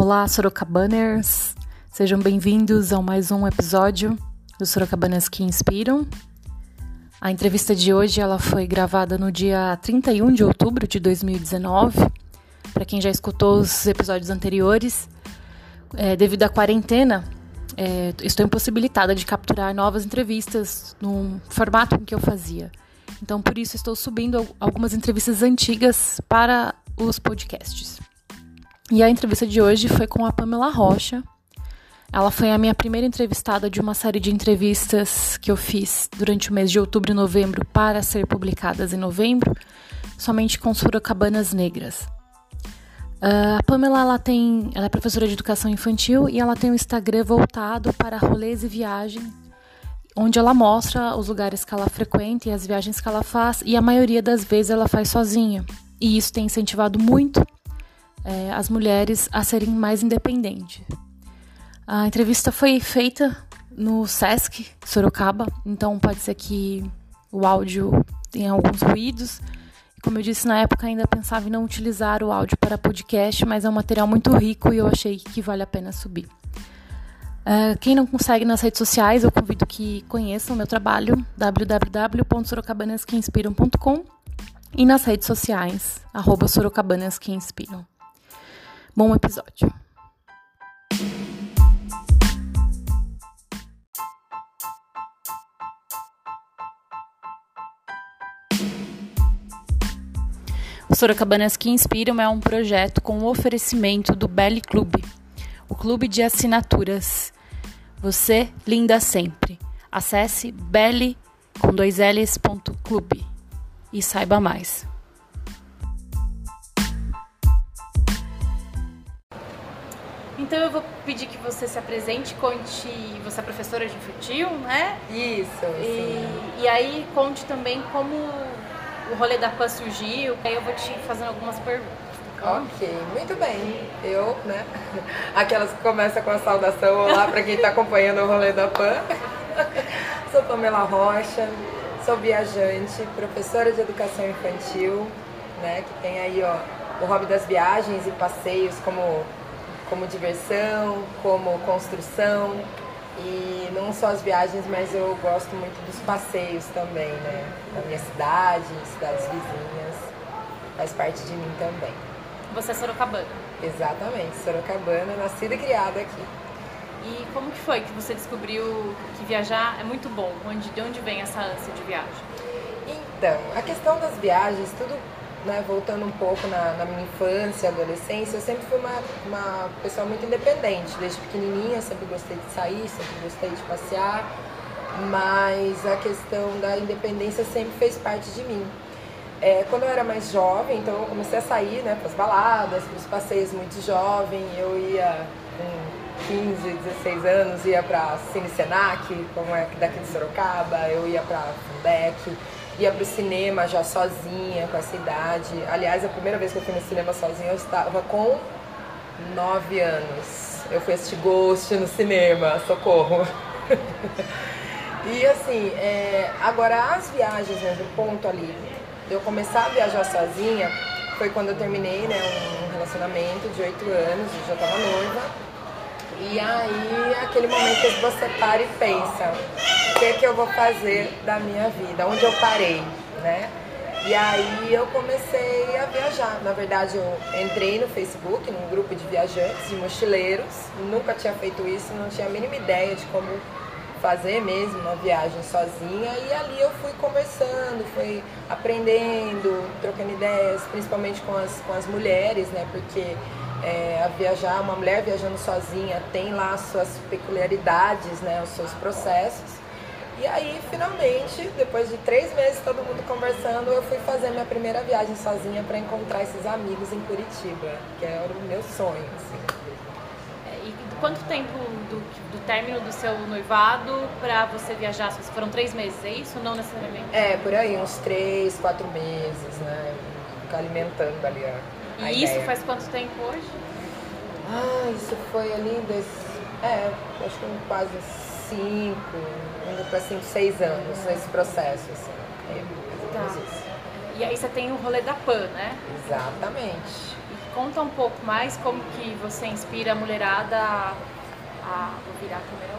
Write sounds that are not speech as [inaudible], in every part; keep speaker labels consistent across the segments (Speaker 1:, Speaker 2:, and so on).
Speaker 1: Olá, Sorocabaners! Sejam bem-vindos a mais um episódio do Sorocabanas que Inspiram. A entrevista de hoje ela foi gravada no dia 31 de outubro de 2019. Para quem já escutou os episódios anteriores, é, devido à quarentena, é, estou impossibilitada de capturar novas entrevistas no formato em que eu fazia. Então, por isso, estou subindo algumas entrevistas antigas para os podcasts. E a entrevista de hoje foi com a Pamela Rocha. Ela foi a minha primeira entrevistada de uma série de entrevistas que eu fiz durante o mês de outubro e novembro para ser publicadas em novembro, somente com Sorocabanas Negras. Uh, a Pamela ela tem, ela é professora de educação infantil e ela tem um Instagram voltado para rolês e viagem onde ela mostra os lugares que ela frequenta e as viagens que ela faz, e a maioria das vezes ela faz sozinha. E isso tem incentivado muito é, as mulheres a serem mais independentes. A entrevista foi feita no SESC Sorocaba, então pode ser que o áudio tenha alguns ruídos. Como eu disse na época, ainda pensava em não utilizar o áudio para podcast, mas é um material muito rico e eu achei que vale a pena subir. Uh, quem não consegue nas redes sociais, eu convido que conheçam o meu trabalho, www.sorocabanasqueinspiram.com e nas redes sociais, arroba sorocabanasqueinspiram. Bom episódio. O Sorocabanas que Inspiram é um projeto com o oferecimento do Belly Clube, o clube de assinaturas você, linda sempre. Acesse belly com dois L's, ponto, clube e saiba mais. Então eu vou pedir que você se apresente, conte. Você é professora de infantil, né?
Speaker 2: Isso.
Speaker 1: E, e aí conte também como o rolê da PAN surgiu. Aí eu vou te fazendo algumas perguntas.
Speaker 2: Ok, muito bem. Eu, né? Aquelas que começam com a saudação olá para quem está acompanhando o rolê da PAN. [laughs] Sou Pamela Rocha, sou viajante, professora de educação infantil, né? Que tem aí ó, o hobby das viagens e passeios como, como diversão, como construção. E não só as viagens, mas eu gosto muito dos passeios também, né? Na minha cidade, cidades vizinhas. Faz parte de mim também.
Speaker 1: Você é sorocabana?
Speaker 2: Exatamente, sorocabana, nascida e criada aqui.
Speaker 1: E como que foi que você descobriu que viajar é muito bom? Onde, de onde vem essa ânsia de viagem?
Speaker 2: Então, a questão das viagens, tudo né, voltando um pouco na, na, minha infância, adolescência, eu sempre fui uma, uma pessoa muito independente. Desde pequenininha, sempre gostei de sair, sempre gostei de passear, mas a questão da independência sempre fez parte de mim. É, quando eu era mais jovem, então eu comecei a sair né, para as baladas, para os passeios muito jovem. Eu ia com 15, 16 anos, ia para Cine Senac, como é daqui de Sorocaba, eu ia para Fundec, ia para o cinema já sozinha, com essa idade. Aliás, a primeira vez que eu fui no cinema sozinha, eu estava com 9 anos. Eu fui assistir Ghost no cinema, socorro. [laughs] e assim, é, agora as viagens, né, do ponto ali eu começar a viajar sozinha foi quando eu terminei né, um relacionamento de oito anos, eu já estava noiva. E aí, aquele momento que você para e pensa, o que é que eu vou fazer da minha vida? Onde eu parei, né? E aí eu comecei a viajar. Na verdade, eu entrei no Facebook, num grupo de viajantes, de mochileiros. Nunca tinha feito isso, não tinha a mínima ideia de como fazer mesmo uma viagem sozinha e ali eu fui conversando, fui aprendendo, trocando ideias, principalmente com as, com as mulheres, né? Porque é, a viajar, uma mulher viajando sozinha tem lá as suas peculiaridades, né? Os seus processos. E aí, finalmente, depois de três meses todo mundo conversando, eu fui fazer minha primeira viagem sozinha para encontrar esses amigos em Curitiba, que era o meu sonho, assim
Speaker 1: quanto tempo do, do término do seu noivado para você viajar? Foram três meses, é isso? Não necessariamente?
Speaker 2: É, por aí, uns três, quatro meses, né? Ficar alimentando ali a.
Speaker 1: E
Speaker 2: a
Speaker 1: isso
Speaker 2: ideia.
Speaker 1: faz quanto tempo hoje?
Speaker 2: Ah, isso foi ali desse. É, acho que quase cinco, indo para cinco, seis anos nesse processo, assim. É,
Speaker 1: tá. E aí você tem o rolê da PAN, né?
Speaker 2: Exatamente
Speaker 1: conta um pouco mais como que você inspira a mulherada a, a vou virar a câmera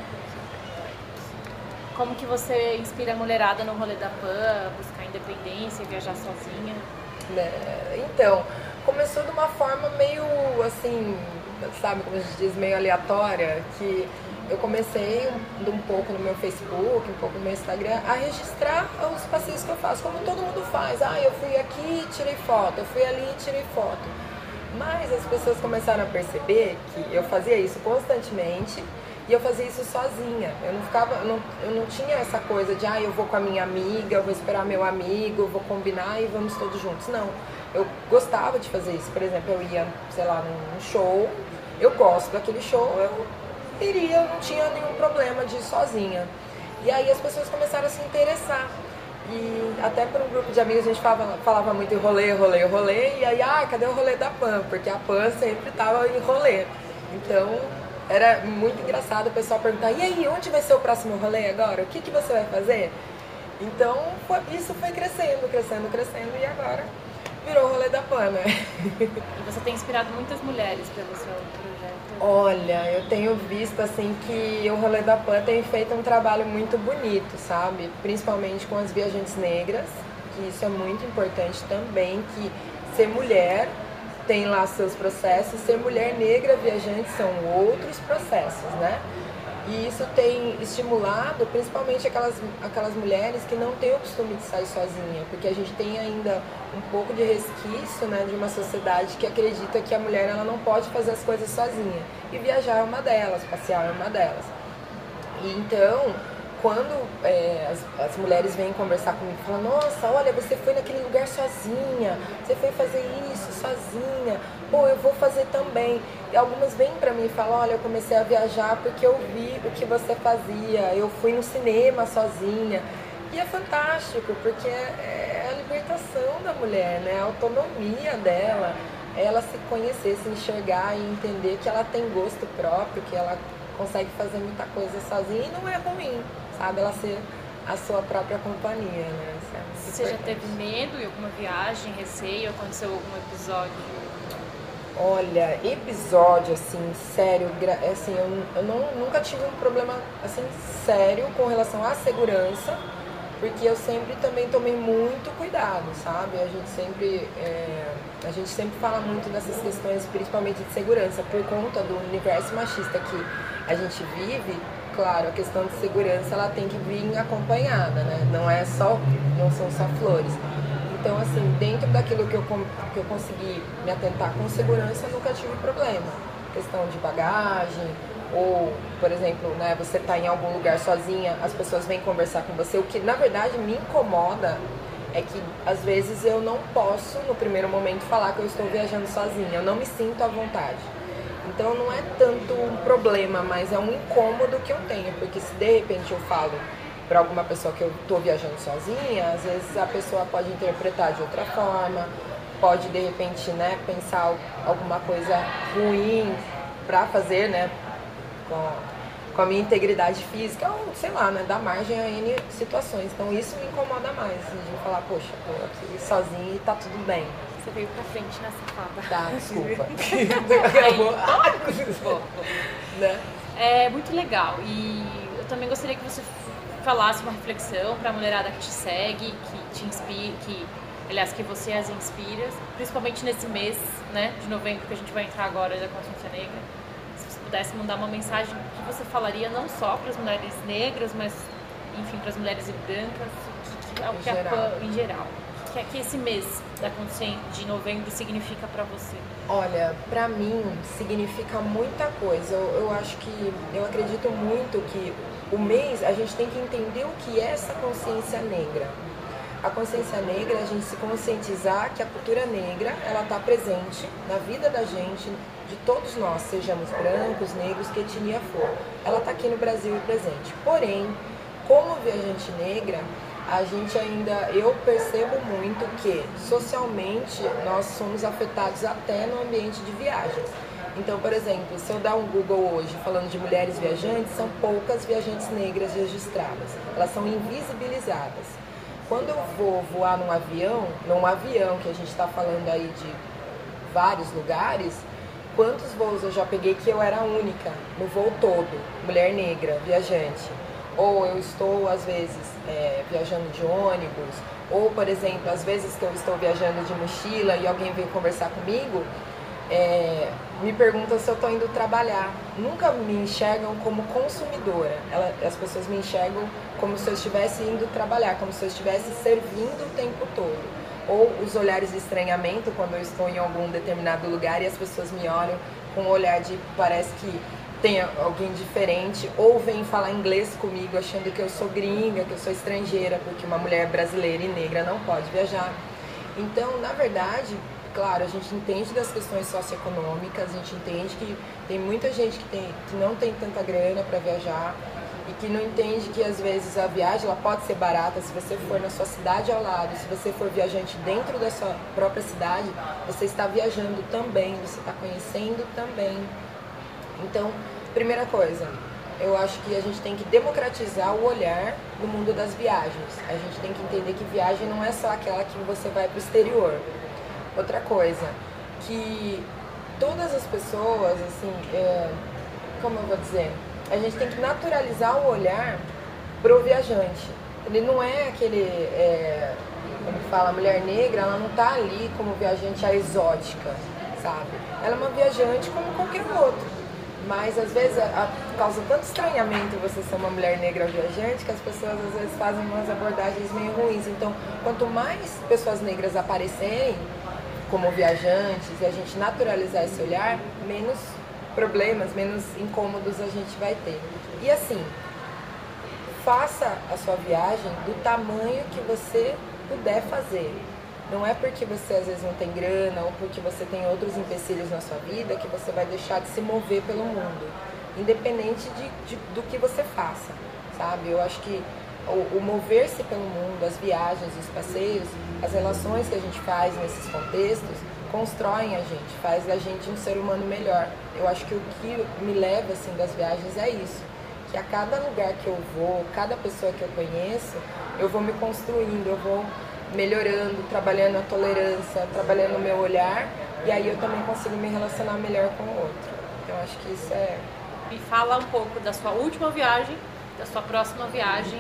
Speaker 1: como que você inspira a mulherada no rolê da PAN, buscar independência, viajar sozinha?
Speaker 2: É, então, começou de uma forma meio assim, sabe como a gente diz, meio aleatória, que eu comecei um, pouco no meu Facebook, um pouco no meu Instagram, a registrar os passeios que eu faço, como todo mundo faz. Ah, eu fui aqui e tirei foto, eu fui ali e tirei foto. Mas as pessoas começaram a perceber que eu fazia isso constantemente e eu fazia isso sozinha. Eu não ficava, eu não, eu não tinha essa coisa de, ah, eu vou com a minha amiga, eu vou esperar meu amigo, eu vou combinar e vamos todos juntos. Não. Eu gostava de fazer isso. Por exemplo, eu ia, sei lá, num show, eu gosto daquele show, eu iria, eu não tinha nenhum problema de ir sozinha. E aí as pessoas começaram a se interessar. E até por um grupo de amigos a gente falava, falava muito em rolê, rolê, rolê. E aí, ah, cadê o rolê da PAN? Porque a PAN sempre estava em rolê. Então, era muito engraçado o pessoal perguntar, e aí, onde vai ser o próximo rolê agora? O que, que você vai fazer? Então, foi, isso foi crescendo, crescendo, crescendo e agora virou o rolê da PAN, né? [laughs]
Speaker 1: E você tem inspirado muitas mulheres pelo seu projeto?
Speaker 2: Olha, eu tenho visto assim que o rolê da PAN tem feito um trabalho muito bonito, sabe? Principalmente com as viajantes negras, que isso é muito importante também, que ser mulher tem lá seus processos, ser mulher negra viajante são outros processos, né? E isso tem estimulado principalmente aquelas, aquelas mulheres que não têm o costume de sair sozinha, porque a gente tem ainda um pouco de resquício né, de uma sociedade que acredita que a mulher ela não pode fazer as coisas sozinha. E viajar é uma delas, passear é uma delas. E então, quando é, as, as, mulheres vêm conversar comigo e falam, nossa, olha, você foi naquele lugar sozinha, você foi fazer isso sozinha, pô, eu vou fazer também. E algumas vêm para mim e falam, olha, eu comecei a viajar porque eu vi o que você fazia, eu fui no cinema sozinha. E é fantástico, porque é, é a libertação da mulher, né? A autonomia dela, ela se conhecer, se enxergar e entender que ela tem gosto próprio, que ela consegue fazer muita coisa sozinha e não é ruim sabe? Ela ser a sua própria companhia, né?
Speaker 1: É Você já teve medo em alguma viagem, receio? Aconteceu algum episódio?
Speaker 2: Olha, episódio assim, sério, assim, eu, eu não, nunca tive um problema assim sério com relação à segurança, porque eu sempre também tomei muito cuidado, sabe? A gente sempre, é, a gente sempre fala muito dessas questões, principalmente de segurança, por conta do universo machista que a gente vive claro, a questão de segurança ela tem que vir acompanhada, né? Não é só, não são só flores. Então, assim, dentro daquilo que eu, que eu consegui me atentar com segurança, eu nunca tive problema. Questão de bagagem, ou, por exemplo, né, você está em algum lugar sozinha, as pessoas vêm conversar com você. O que, na verdade, me incomoda é que, às vezes, eu não posso, no primeiro momento, falar que eu estou viajando sozinha. Eu não me sinto à vontade. Então não é tanto um problema, mas é um incômodo que eu tenho, porque se de repente eu falo para alguma pessoa que eu estou viajando sozinha, às vezes a pessoa pode interpretar de outra forma, pode de repente né, pensar alguma coisa ruim para fazer né, com, com a minha integridade física, ou sei lá, né, dar margem a N situações. Então isso me incomoda mais, de falar, poxa, tô aqui sozinha e tá tudo bem.
Speaker 1: Você veio pra frente nessa fala.
Speaker 2: Tá, desculpa. [laughs] [laughs]
Speaker 1: né? É muito legal. E eu também gostaria que você falasse uma reflexão pra mulherada que te segue, que te inspira, que, aliás, que você as inspira, principalmente nesse mês, né, de novembro que a gente vai entrar agora da consciência negra. Se você pudesse mandar uma mensagem, que você falaria não só para as mulheres negras, mas, enfim, para as mulheres brancas, que, que, que, em, geral. Em geral que, que esse mês da consciência de novembro significa para você?
Speaker 2: Olha, para mim significa muita coisa. Eu, eu acho que eu acredito muito que o mês a gente tem que entender o que é essa consciência negra. A consciência negra é a gente se conscientizar que a cultura negra ela está presente na vida da gente, de todos nós, sejamos brancos, negros, que etnia for. Ela está aqui no Brasil presente. Porém, como viajante negra, a gente ainda, eu percebo muito que socialmente nós somos afetados até no ambiente de viagens. Então, por exemplo, se eu dar um Google hoje falando de mulheres viajantes, são poucas viajantes negras registradas. Elas são invisibilizadas. Quando eu vou voar num avião, num avião que a gente está falando aí de vários lugares, quantos voos eu já peguei que eu era única no voo todo, mulher negra, viajante. Ou eu estou, às vezes, é, viajando de ônibus, ou, por exemplo, às vezes que eu estou viajando de mochila e alguém vem conversar comigo, é, me perguntam se eu estou indo trabalhar. Nunca me enxergam como consumidora. Ela, as pessoas me enxergam como se eu estivesse indo trabalhar, como se eu estivesse servindo o tempo todo. Ou os olhares de estranhamento quando eu estou em algum determinado lugar e as pessoas me olham com um olhar de parece que tem alguém diferente, ou vem falar inglês comigo achando que eu sou gringa, que eu sou estrangeira, porque uma mulher brasileira e negra não pode viajar. Então, na verdade, claro, a gente entende das questões socioeconômicas, a gente entende que tem muita gente que, tem, que não tem tanta grana para viajar e que não entende que às vezes a viagem ela pode ser barata se você for na sua cidade ao lado, se você for viajante dentro da sua própria cidade, você está viajando também, você está conhecendo também então, primeira coisa, eu acho que a gente tem que democratizar o olhar no mundo das viagens. A gente tem que entender que viagem não é só aquela que você vai para o exterior. Outra coisa, que todas as pessoas, assim, é, como eu vou dizer, a gente tem que naturalizar o olhar pro viajante. Ele não é aquele, é, como fala, mulher negra, ela não está ali como viajante a exótica, sabe? Ela é uma viajante como qualquer outro mas às vezes a, a, causa tanto estranhamento você ser uma mulher negra viajante que as pessoas às vezes fazem umas abordagens meio ruins. Então, quanto mais pessoas negras aparecerem como viajantes e a gente naturalizar esse olhar, menos problemas, menos incômodos a gente vai ter. E assim, faça a sua viagem do tamanho que você puder fazer. Não é porque você às vezes não tem grana ou porque você tem outros empecilhos na sua vida que você vai deixar de se mover pelo mundo, independente de, de do que você faça, sabe? Eu acho que o, o mover-se pelo mundo, as viagens, os passeios, as relações que a gente faz nesses contextos constroem a gente, faz a gente um ser humano melhor. Eu acho que o que me leva assim das viagens é isso, que a cada lugar que eu vou, cada pessoa que eu conheço, eu vou me construindo, eu vou melhorando, trabalhando a tolerância, trabalhando o meu olhar, e aí eu também consigo me relacionar melhor com o outro. Então acho que isso é.
Speaker 1: Me fala um pouco da sua última viagem, da sua próxima viagem,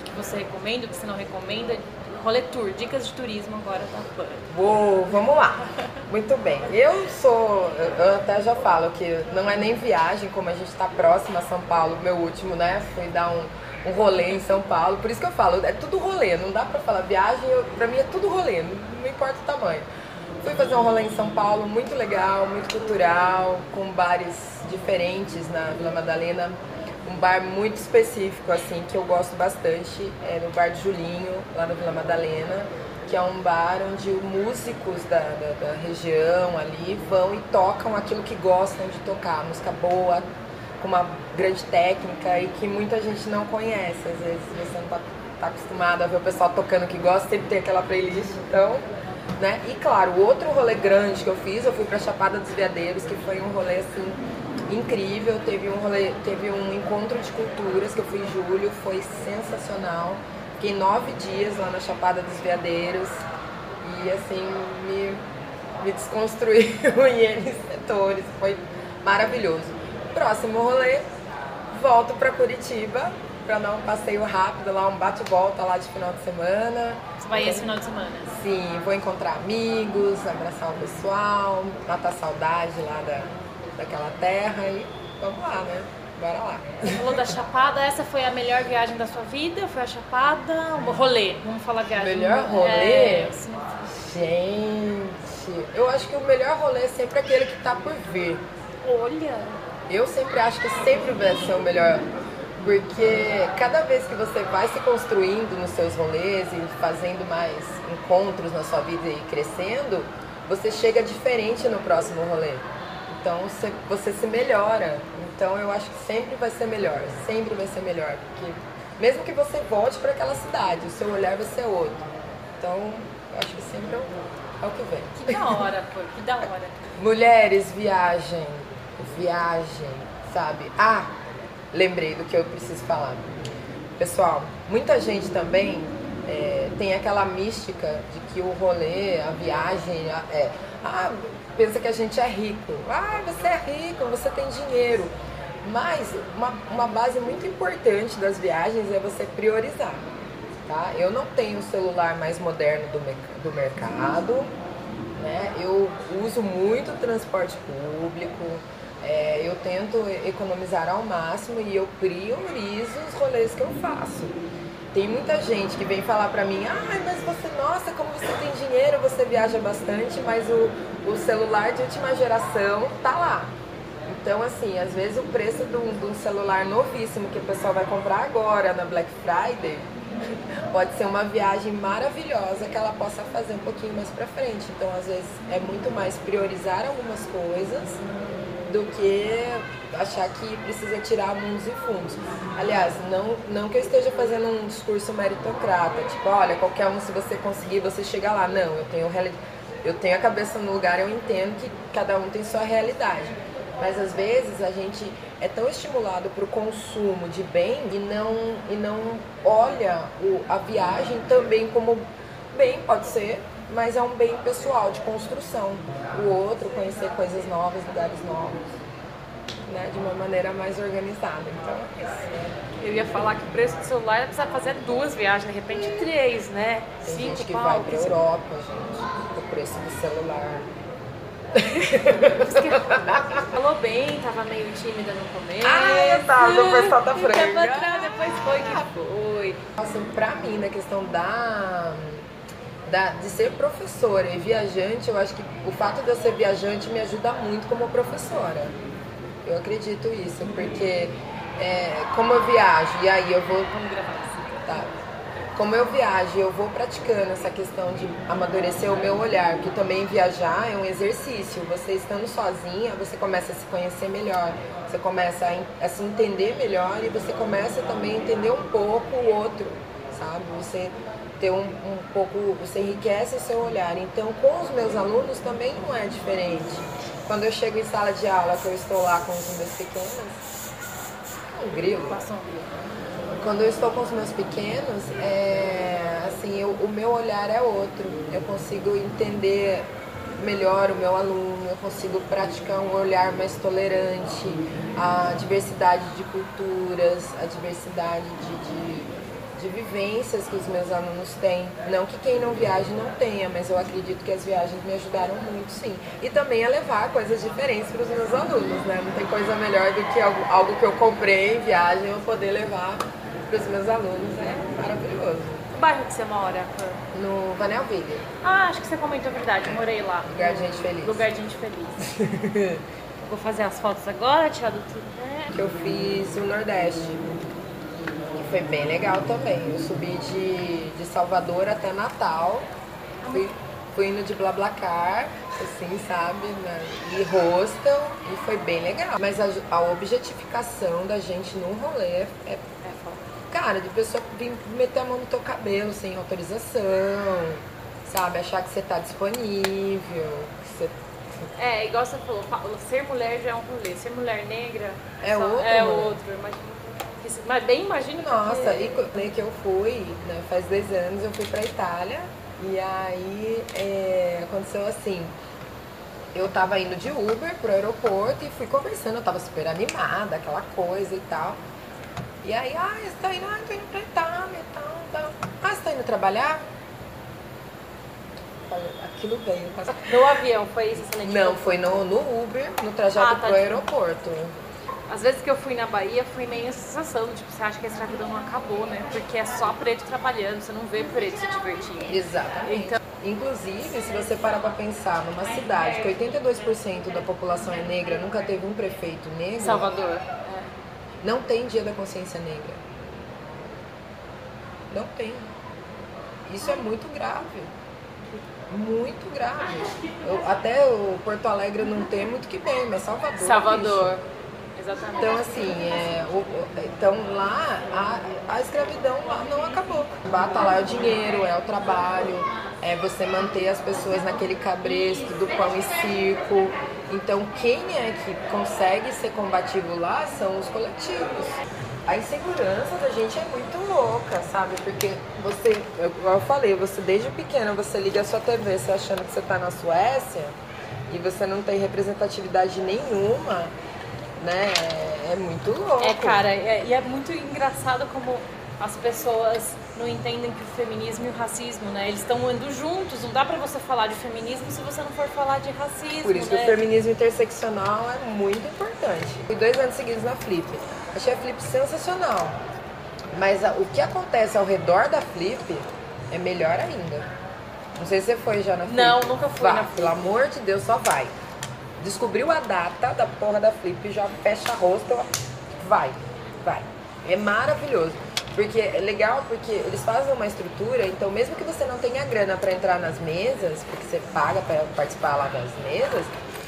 Speaker 1: o que você recomenda, o que você não recomenda, rolê tour, dicas de turismo agora tá Pan.
Speaker 2: Uou, vamos lá. Muito bem. Eu sou, eu até já falo que não é nem viagem, como a gente está próximo a São Paulo, meu último, né? Fui dar um um rolê em São Paulo. Por isso que eu falo, é tudo rolê, não dá pra falar viagem, eu, pra mim é tudo rolê, não, importa o tamanho. Fui fazer um rolê em São Paulo, muito legal, muito cultural, com bares diferentes na Vila Madalena. Um bar muito específico, assim, que eu gosto bastante, é no Bar de Julinho, lá na Vila Madalena, que é um bar onde músicos da, da, da região ali vão e tocam aquilo que gostam de tocar, música boa, com uma grande técnica e que muita gente não conhece. Às vezes você não está tá acostumado a ver o pessoal tocando que gosta, sempre tem aquela playlist, então. Né? E claro, o outro rolê grande que eu fiz, eu fui para Chapada dos Veadeiros, que foi um rolê assim incrível. Teve um rolê, teve um encontro de culturas que eu fui em julho, foi sensacional. Fiquei nove dias lá na Chapada dos Veadeiros e assim me, me desconstruiu [laughs] em N setores, foi maravilhoso. Próximo rolê, volto para Curitiba para dar um passeio rápido lá, um bate-volta lá de final de semana.
Speaker 1: Você vai esse final de semana?
Speaker 2: Sim, vou encontrar amigos, abraçar o pessoal, matar saudade lá da, daquela terra e vamos lá, né? Bora lá.
Speaker 1: Você falou da Chapada, essa foi a melhor viagem da sua vida? Foi a Chapada? O rolê, vamos falar viagem.
Speaker 2: Melhor rolê? É, Gente, eu acho que o melhor rolê é sempre aquele que tá por vir.
Speaker 1: Olha!
Speaker 2: Eu sempre acho que sempre vai ser o melhor. Porque cada vez que você vai se construindo nos seus rolês e fazendo mais encontros na sua vida e crescendo, você chega diferente no próximo rolê. Então você, se melhora. Então eu acho que sempre vai ser melhor, sempre vai ser melhor. Porque mesmo que você volte para aquela cidade, o seu olhar vai ser outro. Então eu acho que sempre é o, é o que vem.
Speaker 1: Que da hora, pô, que da hora.
Speaker 2: Mulheres, viagem viagem, sabe? Ah, lembrei do que eu preciso falar. Pessoal, muita gente também é, tem aquela mística de que o rolê, a viagem, é, ah, pensa que a gente é rico. Ah, você é rico, você tem dinheiro. Mas uma, uma base muito importante das viagens é você priorizar. Tá? Eu não tenho o celular mais moderno do, do mercado, né? eu uso muito transporte público, é, eu tento economizar ao máximo e eu priorizo os rolês que eu faço. Tem muita gente que vem falar pra mim, ah, mas você, nossa, como você tem dinheiro, você viaja bastante, mas o, o celular de última geração tá lá. Então, assim, às vezes o preço de um, de um celular novíssimo que o pessoal vai comprar agora na Black Friday [laughs] pode ser uma viagem maravilhosa que ela possa fazer um pouquinho mais pra frente. Então, às vezes, é muito mais priorizar algumas coisas do que achar que precisa tirar mundos e fundos. Aliás, não, não que eu esteja fazendo um discurso meritocrata, tipo, olha, qualquer um, se você conseguir, você chega lá. Não, eu tenho, eu tenho a cabeça no lugar, eu entendo que cada um tem sua realidade. Mas às vezes a gente é tão estimulado para o consumo de bem e não, e não olha o, a viagem também como bem, pode ser, mas é um bem pessoal, de construção. O outro, conhecer coisas novas, lugares novos né, de uma maneira mais organizada. Então é isso.
Speaker 3: Eu ia falar que o preço do celular precisa fazer duas viagens, de repente três, né?
Speaker 2: Tem Cinco gente que vai para Europa, gente, o preço do celular.
Speaker 3: Falou bem, tava meio tímida no começo.
Speaker 2: Ah, tá, o pessoal tá.
Speaker 3: Atrás, depois foi que foi.
Speaker 2: Nossa, pra mim, na questão da, da, de ser professora e viajante, eu acho que o fato de eu ser viajante me ajuda muito como professora. Eu acredito isso, porque é, como eu viajo, e aí eu vou. Vamos gravar. Tá. Como eu viajo, eu vou praticando essa questão de amadurecer o meu olhar, porque também viajar é um exercício. Você estando sozinha, você começa a se conhecer melhor, você começa a, a se entender melhor e você começa também a entender um pouco o outro, sabe? Você ter um, um pouco, você enriquece o seu olhar. Então, com os meus alunos também não é diferente quando eu chego em sala de aula, que eu estou lá com os meus pequenos, um grilo. Passou um grilo. Quando eu estou com os meus pequenos, é, assim, eu, o meu olhar é outro. Eu consigo entender melhor o meu aluno, eu consigo praticar um olhar mais tolerante, a diversidade de culturas, a diversidade de, de de vivências que os meus alunos têm. Não que quem não viaja não tenha, mas eu acredito que as viagens me ajudaram muito, sim. E também a levar coisas diferentes para os meus alunos, né? Não tem coisa melhor do que algo, algo que eu comprei em viagem eu poder levar para os meus alunos. É maravilhoso.
Speaker 3: Que bairro que você mora?
Speaker 2: No Vanelville.
Speaker 3: Ah, acho que você comentou a verdade, eu morei lá.
Speaker 2: Lugar de gente feliz.
Speaker 3: Lugar de gente feliz. [laughs] Vou fazer as fotos agora, tirar do tudo.
Speaker 2: Que eu fiz o Nordeste foi bem legal também. Eu subi de, de Salvador até Natal. Fui, fui indo de Blablacar, assim, sabe? Né? E hostel. E foi bem legal. Mas a, a objetificação da gente num rolê é, é, é Cara, de pessoa vir meter a mão no teu cabelo sem autorização, sabe? Achar que você tá disponível. Que você...
Speaker 3: É, igual você falou, ser mulher já é um rolê. Ser mulher negra
Speaker 2: é outro.
Speaker 3: É outro. Imagina mas bem imagino
Speaker 2: Nossa, que... e que eu fui, né, faz dois anos eu fui pra Itália e aí é, aconteceu assim. Eu tava indo de Uber pro aeroporto e fui conversando, eu tava super animada, aquela coisa e tal. E aí, ah, você tá indo, ah, tô indo pra Itália e tal, tal. Ah, você tá indo trabalhar? Aquilo veio.
Speaker 3: No avião, foi isso?
Speaker 2: Não, foi no, no Uber, no trajeto ah, tá pro aeroporto.
Speaker 3: Às vezes que eu fui na Bahia, fui meio essa sensação, tipo, você acha que a escravidão não acabou, né? Porque é só preto trabalhando, você não vê preto se divertindo.
Speaker 2: Exatamente. Então... Inclusive, se você parar pra pensar numa cidade que 82% da população é negra, nunca teve um prefeito negro.
Speaker 3: Salvador.
Speaker 2: É. Não tem dia da consciência negra. Não tem. Isso é muito grave. Muito grave. Eu, até o Porto Alegre não tem muito que bem, mas Salvador.
Speaker 3: Salvador. Bicho, Exatamente.
Speaker 2: Então, assim, é, o, então lá a, a escravidão lá não acabou. Bata lá é o dinheiro, é o trabalho, é você manter as pessoas naquele cabresto do pão e circo. Então, quem é que consegue ser combativo lá são os coletivos. a insegurança da gente é muito louca, sabe? Porque você, eu, eu falei, você desde pequena você liga a sua TV você achando que você está na Suécia e você não tem representatividade nenhuma, né? É, é muito louco.
Speaker 3: É, cara, é, e é muito engraçado como as pessoas não entendem que o feminismo e o racismo, né? Eles estão andando juntos. Não dá para você falar de feminismo se você não for falar de racismo.
Speaker 2: Por isso
Speaker 3: né?
Speaker 2: que o feminismo interseccional é muito importante. Fui dois anos seguidos na Flip. Achei a Flip sensacional. Mas a, o que acontece ao redor da Flip é melhor ainda. Não sei se você foi já na Flip.
Speaker 3: Não, nunca fui
Speaker 2: Vá,
Speaker 3: na Flip.
Speaker 2: Pelo amor de Deus, só vai. Descobriu a data da porra da Flip, já fecha rosto, vai, vai. É maravilhoso. Porque é legal porque eles fazem uma estrutura, então mesmo que você não tenha grana para entrar nas mesas, porque você paga para participar lá das mesas,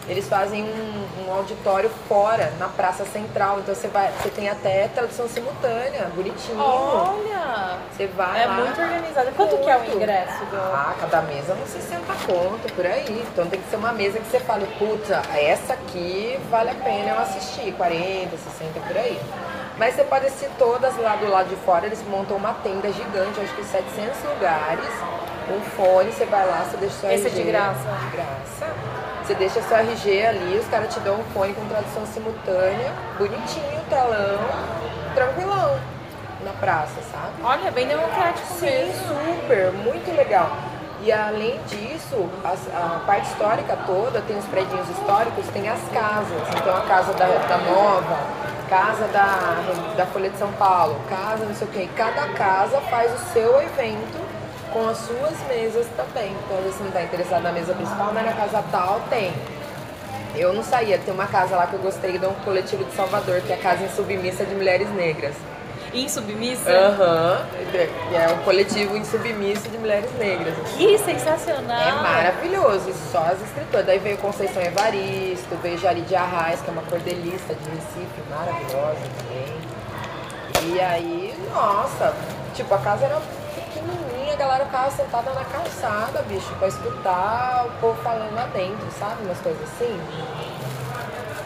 Speaker 2: eles fazem um, um, auditório fora, na praça central. Então você vai, você tem até tradução simultânea, bonitinho.
Speaker 3: Olha!
Speaker 2: Você vai
Speaker 3: É
Speaker 2: lá.
Speaker 3: muito organizado. Quanto que é o ingresso do.
Speaker 2: Ah, cada mesa uns 60 conto, por aí. Então tem que ser uma mesa que você fale, puta, essa aqui vale a pena eu assistir, 40, 60 por aí. Mas você pode assistir todas lá do lado de fora, eles montam uma tenda gigante, acho que 700 lugares, um fone, você vai lá, você deixa seu
Speaker 3: Esse é de graça?
Speaker 2: De graça. Você deixa seu RG ali, os caras te dão um fone com tradução simultânea, bonitinho, telão, tranquilão, na praça, sabe?
Speaker 3: Olha, bem democrático
Speaker 2: Sim,
Speaker 3: mesmo.
Speaker 2: super, muito legal. E além disso, as- a, parte histórica toda, tem os prédios históricos, tem as casas. Então a casa da, da Nova, casa da, da Folha de São Paulo, casa não sei o quê. Cada casa faz o seu evento com as suas mesas também. Então você não está interessado na mesa principal, mas na casa tal tem. Eu não saía, tem uma casa lá que eu gostei de um coletivo de Salvador, que é a Casa Insubmissa de Mulheres Negras.
Speaker 3: Insubmissa?
Speaker 2: Aham, e é um coletivo insubmisso de mulheres negras.
Speaker 3: Que sensacional!
Speaker 2: É maravilhoso, só as escritoras. Daí veio Conceição Evaristo, veio Jari de Arraes, que é uma cordelista de Recife, maravilhosa também. E aí, nossa, tipo, a casa era a galera ficava sentada na calçada, bicho, pra escutar o povo falando lá dentro, sabe? Umas coisas assim.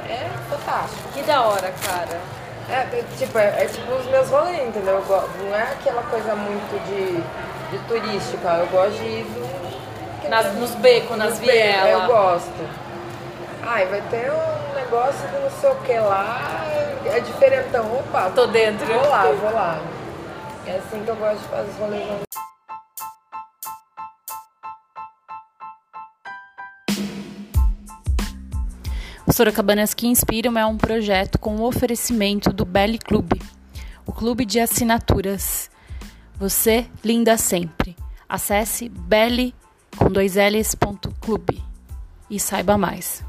Speaker 2: É fantástico.
Speaker 3: Que da hora, cara.
Speaker 2: É, é, tipo, é, é tipo os meus rolês, entendeu? Não é aquela coisa muito de, de turística, eu gosto de ir do,
Speaker 3: Nas, nos becos, nas
Speaker 2: becos, Eu
Speaker 3: vielas.
Speaker 2: gosto. Ai, vai ter um negócio de não sei o que lá, é diferentão. Opa,
Speaker 3: Tô dentro.
Speaker 2: vou lá, vou lá. É assim que eu gosto de fazer os rolês.
Speaker 1: Sorocabanas que Inspiram é um projeto com o oferecimento do Belly Club, o clube de assinaturas. Você, linda sempre. Acesse belly com dois L's ponto clube e saiba mais.